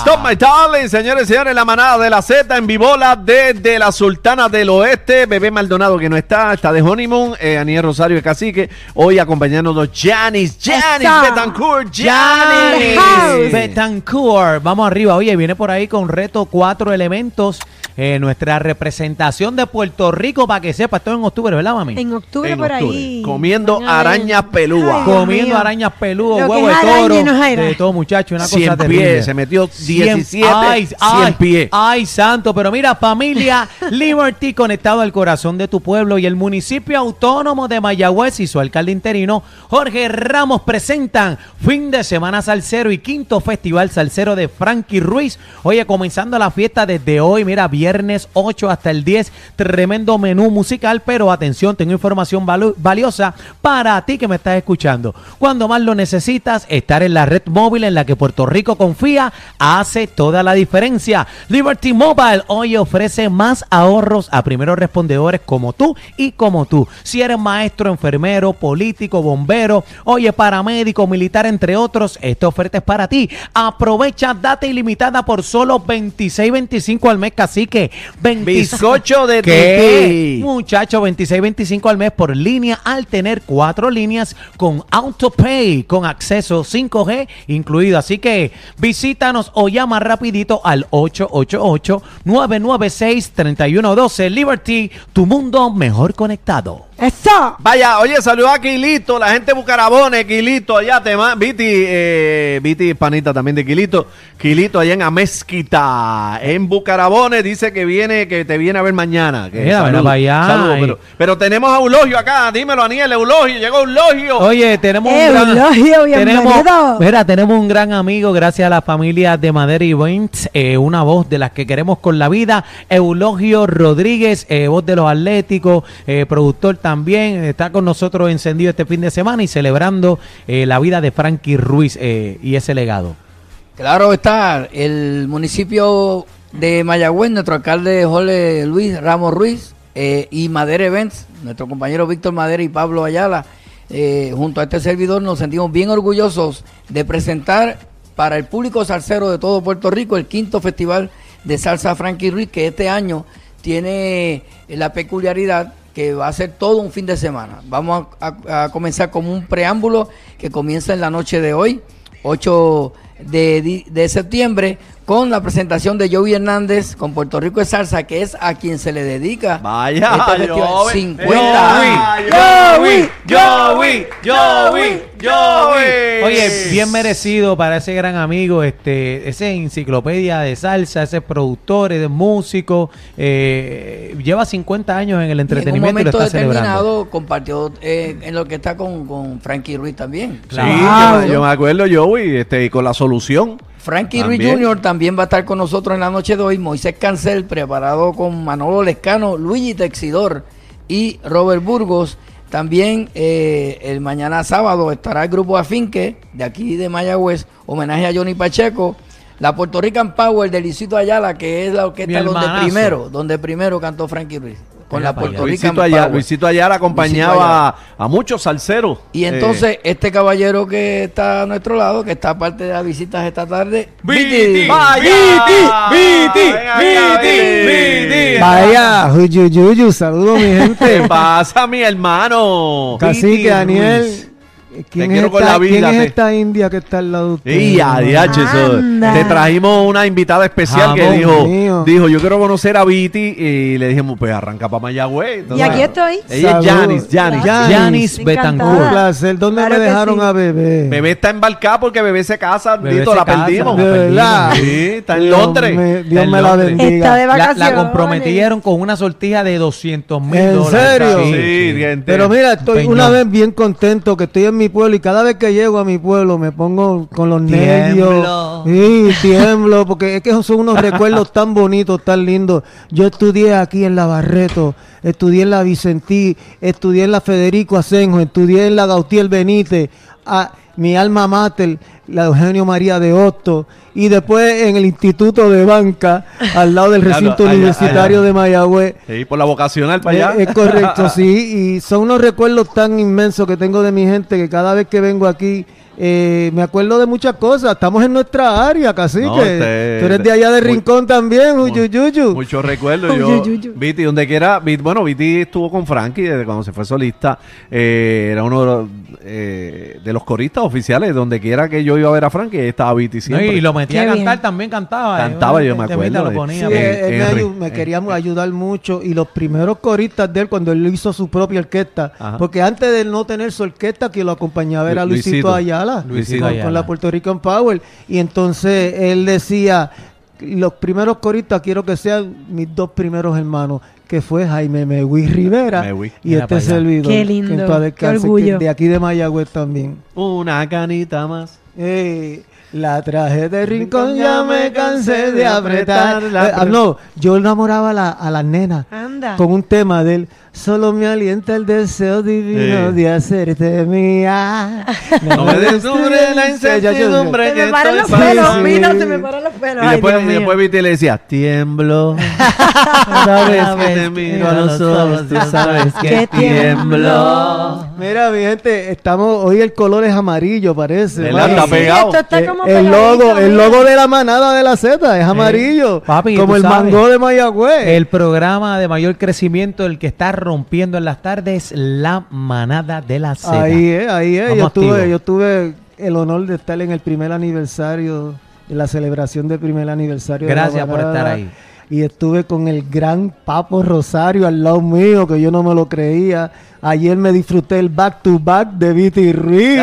Stop My Darling, señores y señores, la manada de la Z en Vibola desde la Sultana del Oeste. Bebé Maldonado que no está, está de honeymoon. Eh, Aniel Rosario de Cacique. Hoy acompañándonos Janis, Janis. Betancourt. Janis. Betancourt. Vamos arriba. Oye, viene por ahí con reto cuatro elementos. Eh, nuestra representación de Puerto Rico, para que sepa, esto es en octubre, ¿verdad, mami? En octubre En por octubre. ahí. Comiendo arañas pelúas. Comiendo mío. arañas que huevo de toro, no de todo, muchacho, una 100 cosa terrible. pies, se metió 100 17, ay, 100 ay, pies. Ay, santo, pero mira, familia Liberty conectado al corazón de tu pueblo y el municipio autónomo de Mayagüez y su alcalde interino, Jorge Ramos, presentan fin de semana salsero y quinto festival salsero de Frankie Ruiz. Oye, comenzando la fiesta desde hoy, mira, viernes 8 hasta el 10, tremendo menú musical, pero atención, tengo información valiosa para ti que me estás escuchando. Cuando más lo necesitas, estar en la red móvil en la que Puerto Rico confía hace toda la diferencia. Liberty Mobile hoy ofrece más ahorros a primeros respondedores como tú y como tú. Si eres maestro, enfermero, político, bombero, oye, paramédico, militar, entre otros, esta oferta es para ti. Aprovecha data ilimitada por solo 26.25 al mes, cacique. 26 Bizcocho de ¿Qué? Muchacho, 26.25 al mes por línea al tener cuatro líneas con AutoPay, con acceso 5G incluido. Así que visítanos o llama rapidito al 888-996-3112. Liberty, tu mundo mejor conectado. Eso. Vaya, oye, saluda a Quilito, la gente de Bucarabone, Quilito, allá te Viti, eh, Viti panita también de Quilito, Quilito allá en Amezquita, en Bucarabone, dice que viene, que te viene a ver mañana. Que Mira, para allá. pero, pero tenemos a Eulogio acá, dímelo, Aniel, Eulogio, llegó Eulogio. Oye, tenemos Eh, un gran, Eulogio, bienvenido. tenemos, mira, tenemos un gran amigo, gracias a la familia de Madera Events, eh, una voz de las que queremos con la vida, Eulogio Rodríguez, eh, voz de los Atléticos, eh, productor también, está con nosotros encendido este fin de semana y celebrando eh, la vida de Frankie Ruiz eh, y ese legado. Claro está, el municipio de Mayagüez, nuestro alcalde Jorge Luis Ramos Ruiz eh, y Madera Events, nuestro compañero Víctor Madera y Pablo Ayala, junto a este servidor nos sentimos bien orgullosos de presentar para el público salsero de todo Puerto Rico el quinto festival de salsa Frankie Ruiz, que este año tiene la peculiaridad que va a ser todo un fin de semana. Vamos a, comenzar con un preámbulo que comienza en la noche de hoy, 8 de, de septiembre, con la presentación de Joey Hernández con Puerto Rico de Salsa, que es a quien se le dedica Vaya, este festival. Joey. 50 años. Joey, Joey, Joey, Joey. Oye, bien merecido para ese gran amigo, este, ese enciclopedia de salsa, ese productor, ese músico, eh, lleva 50 años en el Y en un entretenimiento y, lo momento está celebrando. determinado compartió eh, en lo que está con, con Frankie Ruiz también. Sí, Claro. yo, yo me acuerdo, Joey, este, y con la solución. Frankie Ruiz. Jr. también va a estar con nosotros en la noche de hoy. Moisés Cancel, preparado con Manolo Lescano, Luigi Texidor y Robert Burgos. También eh, el mañana sábado estará el grupo Afinque de aquí de Mayagüez, homenaje a Johnny Pacheco. La Puerto Rican Power de Luisito Ayala, que es la orquesta donde primero, donde primero cantó Frankie Ruiz. Con la Puerto allá. Rican Luisito Ayala, Power. Luisito Ayala acompañaba a, a muchos salseros. Y Eh, entonces, este caballero que está a nuestro lado, que está parte de las visitas esta tarde, Viti, Viti. vaya. Viti, Viti, Viti. Vaya, Juyuyuyu, saludos mi ¿Qué gente. pasa, mi hermano? Cacique, Daniel. ¿Quién, Te quiero con esta, la vida, quién es esta india que está al lado de usted? Y a. Te trajimos una invitada especial que dijo, mío. dijo, yo quiero conocer a Viti y le dijimos, pues arranca para Mayagüez. Y aquí estoy. Ella es. Janis, Janis. Janis. Un Betancourt. placer. ¿Dónde Claro me dejaron sí. a bebé? Bebé está embarcada porque bebé se casa, Bebé Dito, se la casa, perdimos. Sí, está en Dios Londres. me- Dios En me la Londres. bendiga. Está de La, la vacaciones. comprometieron con una sortija de 200 mil ¿En dólares. serio? Sí. Pero mira, estoy Peñón. una vez bien contento que estoy en mi pueblo y cada vez que llego a mi pueblo me pongo con los nervios. Sí, tiemblo, porque es que son unos recuerdos tan bonitos, tan lindos. Yo estudié aquí en la Barreto, estudié en la Vicentí, estudié en la Federico Asenjo, estudié en la Gautier Benítez, a mi alma mater, la Eugenio María de Hostos, y después en el Instituto de Banca, al lado del Claro, recinto allá, universitario allá. de Mayagüez. Sí, por la vocacional para allá. Eh, Es, es correcto, sí. Y son unos recuerdos tan inmensos que tengo de mi gente que cada vez que vengo aquí eh, me acuerdo de muchas cosas. Estamos en nuestra área, casi No, que este- tú eres de allá de muy- Rincón también, uyuyuyu. Muchos recuerdos. Yo. Viti, donde quiera, Viti- bueno, Viti estuvo con Frankie desde cuando se fue solista. eh, era uno de los, eh, de los coristas oficiales. Donde quiera que yo iba a ver a Frankie, ahí estaba Viti No, siempre. y lo metía Qué a cantar, bien. también cantaba. eh, Cantaba, yo me acuerdo Lo ponía, Sí, pero- él, él me, Henry. ayu- me quería ayudar mucho y los primeros coristas de él cuando él hizo su propia orquesta, Ajá. porque antes de él no tener su orquesta que lo acompañaba era Lu- Luisito, Luisito. Ayala, Luisito con, Ayala. con la Puerto Rican Power y entonces él decía los primeros coristas quiero que sean mis dos primeros hermanos que fue Jaime Mewi Rivera Mewi. y Mira este servidor Qué que lindo, en paz qué descanse, que orgullo. de aquí de Mayagüez también Una canita más. La traje de rincón, ya me cansé de apretar ah, no, yo enamoraba a, la- a las nenas Anda. con un tema de él. Solo me alienta el deseo divino Sí. de hacerte mía. No me descubre la incertidumbre Se que me paran los estoy pelos, mira, se me paran los pelos. Y Ay, después, Dios y mío. después Viti le decía, tiemblo. Cada que te miro a los ojos, tú sabes Que tiemblo. Mira, mi gente, estamos, hoy el color es amarillo, parece. Mano. Está pegado. esto está Eh, como el logo, el logo de la manada de la Z es amarillo, Papi, como el sabes. mango de Mayagüez. El programa de mayor crecimiento, el que está rompiendo en las tardes, la manada de la Z. Ahí es, ahí es. Yo tuve, yo tuve el honor de estar en el primer aniversario, en la celebración del primer aniversario. de la Gracias por manada. estar ahí. Y estuve con el gran Papo Rosario al lado mío, que yo no me lo creía. Ayer me disfruté el back to back de Viti Ruiz.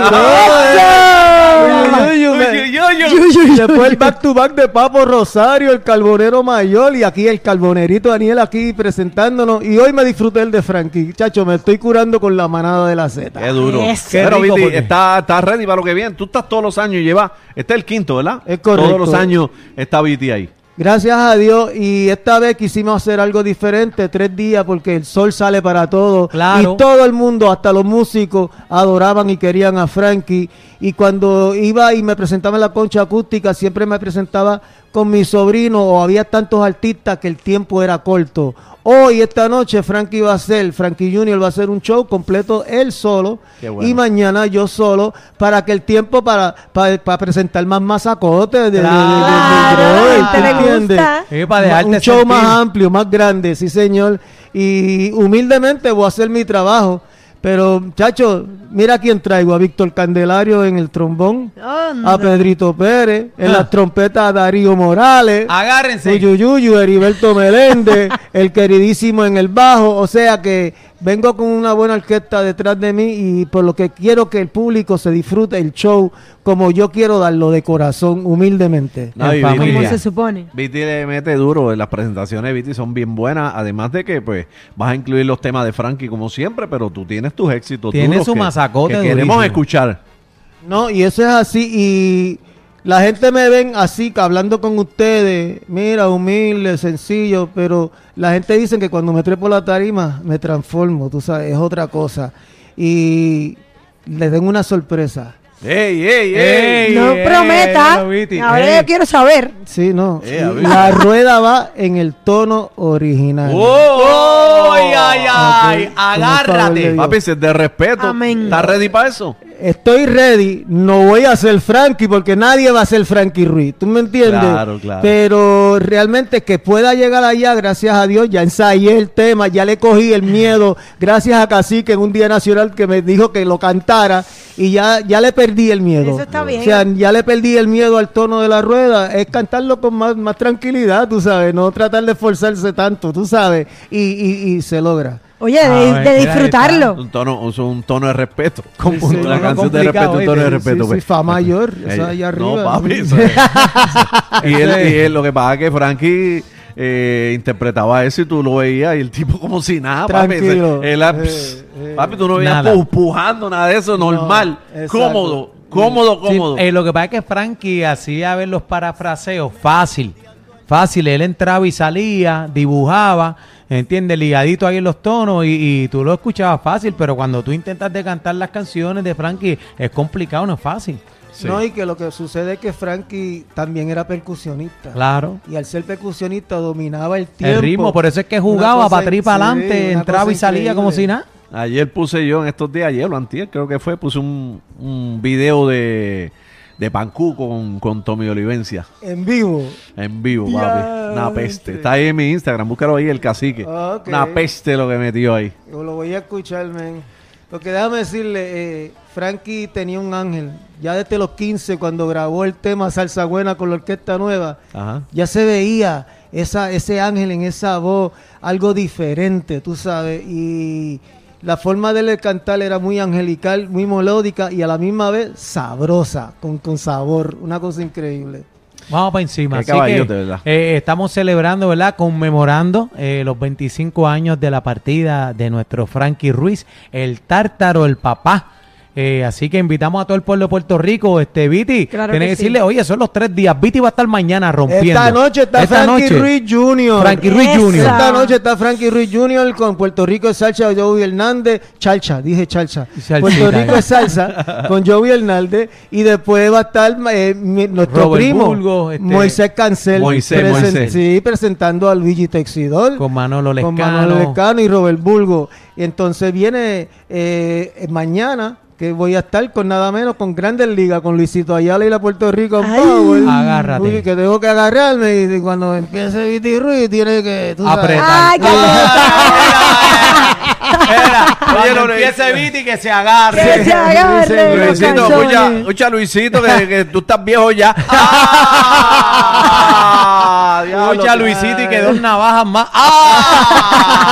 Después el back to back de Papo Rosario, el carbonero mayor y aquí el carbonerito Daniel aquí presentándonos. Y hoy me disfruté el de Frankie. Chacho, me estoy curando con la manada de la Z. Qué duro. Qué Pero rico, Viti, porque- está, está ready para lo que viene. Tú estás todos los años y llevas. Este es el quinto, ¿verdad? Es correcto. Todos los años está Viti ahí. Gracias a Dios y esta vez quisimos hacer algo diferente, tres días porque el sol sale para todos Claro. y todo el mundo, hasta los músicos, adoraban y querían a Frankie y cuando iba y me presentaba en la concha acústica siempre me presentaba con mi sobrino o había tantos artistas que el tiempo era corto. Hoy, esta noche, Frankie va a hacer, Frankie Junior va a hacer un show completo él solo Qué bueno. y mañana yo solo para que el tiempo para, para, para presentar más masacotes de, un show sentir. más amplio, más grande, sí señor. Y humildemente voy a hacer mi trabajo. Pero, muchachos, mira quién traigo. A Víctor Candelario en el trombón. Anda. A Pedrito Pérez. En Ah. las trompetas a Darío Morales. Agárrense. Uyuyuyu, Heriberto Meléndez, el queridísimo en el bajo. O sea que vengo con una buena orquesta detrás de mí y por lo que quiero que el público se disfrute el show como yo quiero darlo de corazón, humildemente. No, En familia. Como se supone. Viti le mete duro, las presentaciones de Viti son bien buenas, además de que pues vas a incluir los temas de Frankie como siempre, pero tú tienes tus éxitos Tiene duros su masacote que queremos durísimo. escuchar. No, y eso es así. Y la gente me ven así, que hablando con ustedes, mira, humilde, sencillo, pero la gente dice que cuando me trepo la tarima me transformo, tú sabes, es otra cosa. Y les den una sorpresa. ¡Ey, ey, ey! No ey, prometa. Ahora ey. yo quiero saber. Sí, no. Eh, la rueda va en el tono original. ¡Oh! ¡Ay, ay, ay! Ok, con el favor de Agárrate. Papi, si es de respeto. Amén. ¿Estás ready para eso? Estoy ready, no voy a ser Frankie porque nadie va a ser Frankie Ruiz, ¿tú me entiendes? Claro, claro. Pero realmente que pueda llegar allá, gracias a Dios, ya ensayé el tema, ya le cogí el miedo, gracias a Cacique en un día nacional que me dijo que lo cantara y ya, ya le perdí el miedo. Eso está bien. O sea, ya le perdí el miedo al tono de la rueda, es cantarlo con más, más tranquilidad, tú sabes, no tratar de esforzarse tanto, tú sabes, y, y, y se logra. Oye, de, ver, de mira, disfrutarlo. Un tono, un, tono de respeto. Sí, sí. Una No, canción de respeto, un tono de respeto. Sí, pues. sí, fa mayor, eso Eh, allá arriba. No, papi. eso es- y, él, y él, lo que pasa es que Frankie eh, interpretaba eso y tú lo veías y el tipo como si nada, papi. Él, ah, Eh, pss, eh. papi, tú no veías Nada. pujando nada de eso, normal. cómodo, cómodo, Sí, cómodo. eh, lo que pasa es que Frankie hacía ver los parafraseos fácil. Fácil, él entraba y salía, dibujaba, ¿entiendes? Ligadito ahí en los tonos y, y tú lo escuchabas fácil, pero cuando tú intentas de cantar las canciones de Frankie es complicado, no es fácil. Sí. No, y que lo que sucede es que Frankie también era percusionista. Claro. Y al ser percusionista dominaba el tiempo. El ritmo, por eso es que jugaba para atrás y para adelante, entraba y salía como si nada. Ayer puse yo en estos días, ayer o antier, creo que fue, puse un, un video de, de Pancú con, con Tommy Olivencia. En vivo. En vivo, papi. Una peste. Está ahí en mi Instagram, búscalo ahí, el cacique. Ok. Una peste lo que metió ahí. Yo lo voy a escuchar, men. Porque déjame decirle, eh, Frankie tenía un ángel. Ya desde los 15, cuando grabó el tema Salsa Buena con la orquesta nueva, Ajá. ya se veía esa, ese ángel en esa voz, algo diferente, tú sabes. Y la forma de él cantar era muy angelical, muy melódica y a la misma vez sabrosa, con, con sabor. Una cosa increíble. Vamos para encima. Qué Así caballote, que, ¿verdad? eh, estamos celebrando, ¿verdad? Conmemorando eh, los 25 años de la partida de nuestro Frankie Ruiz, el tártaro, el papá. Eh, así que invitamos a todo el pueblo de Puerto Rico, este Viti, Claro tiene que que sí. decirle, oye, son los tres días, Viti va a estar mañana rompiendo. Esta noche está Esta Frankie noche, Ruiz Jr. Frankie Ruiz Esa. Jr. Esta noche está Frankie Ruiz Jr. con Puerto Rico es salsa Joey Hernández, Chalcha, dije Chalcha. Puerto Rico es salsa con Joey Hernández y después va a estar eh, mi- nuestro Robert primo Bulgo, este- Moisés Cancel, Moisés, Moisés. sí, presentando a Luigi Texidor Con Manolo con Lescano. Manuel Lescano y Robert Bulgo. Y entonces viene eh, mañana que voy a estar con nada menos con Grandes Ligas, con Luisito Ayala y la Puerto Rico Ay. Power. Agárrate. Uy, que tengo que agarrarme y cuando empiece Viti Ruiz tiene que tú sabes. Apretar. Ay, qué cuando no, empiece Viti que se agarre. Que se agarre los Luisito, calzones. escucha, escucha, Luisito, que, que tú estás viejo ya. ¡Ah! Escucha a Luisito y que dos navajas más. ¡Ah!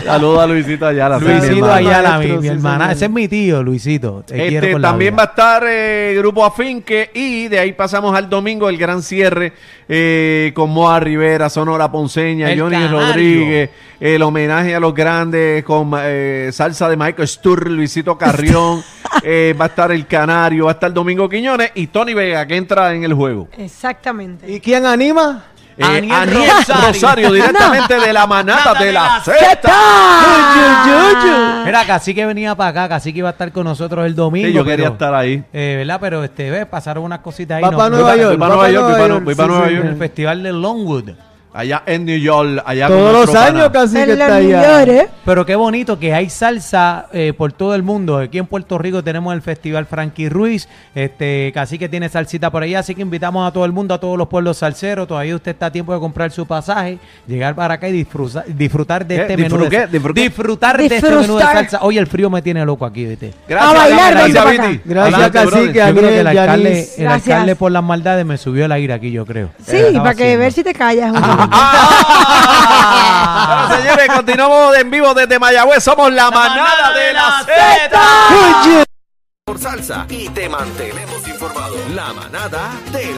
Saludos a Luisito Ayala. Luisito. Ayala, mi, mi hermana. Ese es mi tío, Luisito. Este, también va a estar eh, Grupo Afinque y de ahí pasamos al domingo, el gran cierre eh, con Moa Rivera, Sonora Ponceña, El Johnny Canario. Rodríguez, el homenaje a los grandes con eh, salsa de Michael Sturr, Luisito Carrión, eh, va a estar el Canario, va a estar Domingo Quiñones y Tony Vega que entra en el juego. Exactamente. ¿Y quién anima? Eh, Aniel Aniel Rosario. Rosario, directamente de la manata de la Z. ¡Zeta! Mira, casi que venía para acá, casi que iba a estar con nosotros el domingo. Sí, yo quería pero, estar ahí. eh, ¿Verdad? Pero este, ve, pasaron unas cositas ahí. Va no- para no- Nueva voy York. voy pa' va Nueva York, voy voy el festival de Longwood. Allá en New York, allá con Todos los años pana. casi que está los allá. Pero qué bonito que hay salsa eh, por todo el mundo. Aquí en Puerto Rico tenemos el Festival Frankie Ruiz. Este, casi que tiene salsita por allá. Así que invitamos a todo el mundo, a todos los pueblos salseros. Todavía usted está a tiempo de comprar su pasaje, llegar para acá y disfrutar, disfrutar de ¿Qué? este menú. ¿Disfrut de, disfrutar de este menú de salsa. Oye, el frío me tiene loco aquí, ¿viste? Gracias, A bailar, gracias, Viti. Gracias, cacique. Yo creo que el alcalde, el alcalde por las maldades me subió el aire aquí, yo creo. Sí, para que ver si te callas. Bueno, señores, continuamos en vivo desde Mayagüez. Somos la, manada de la Z. Por salsa y te mantenemos informado. La manada de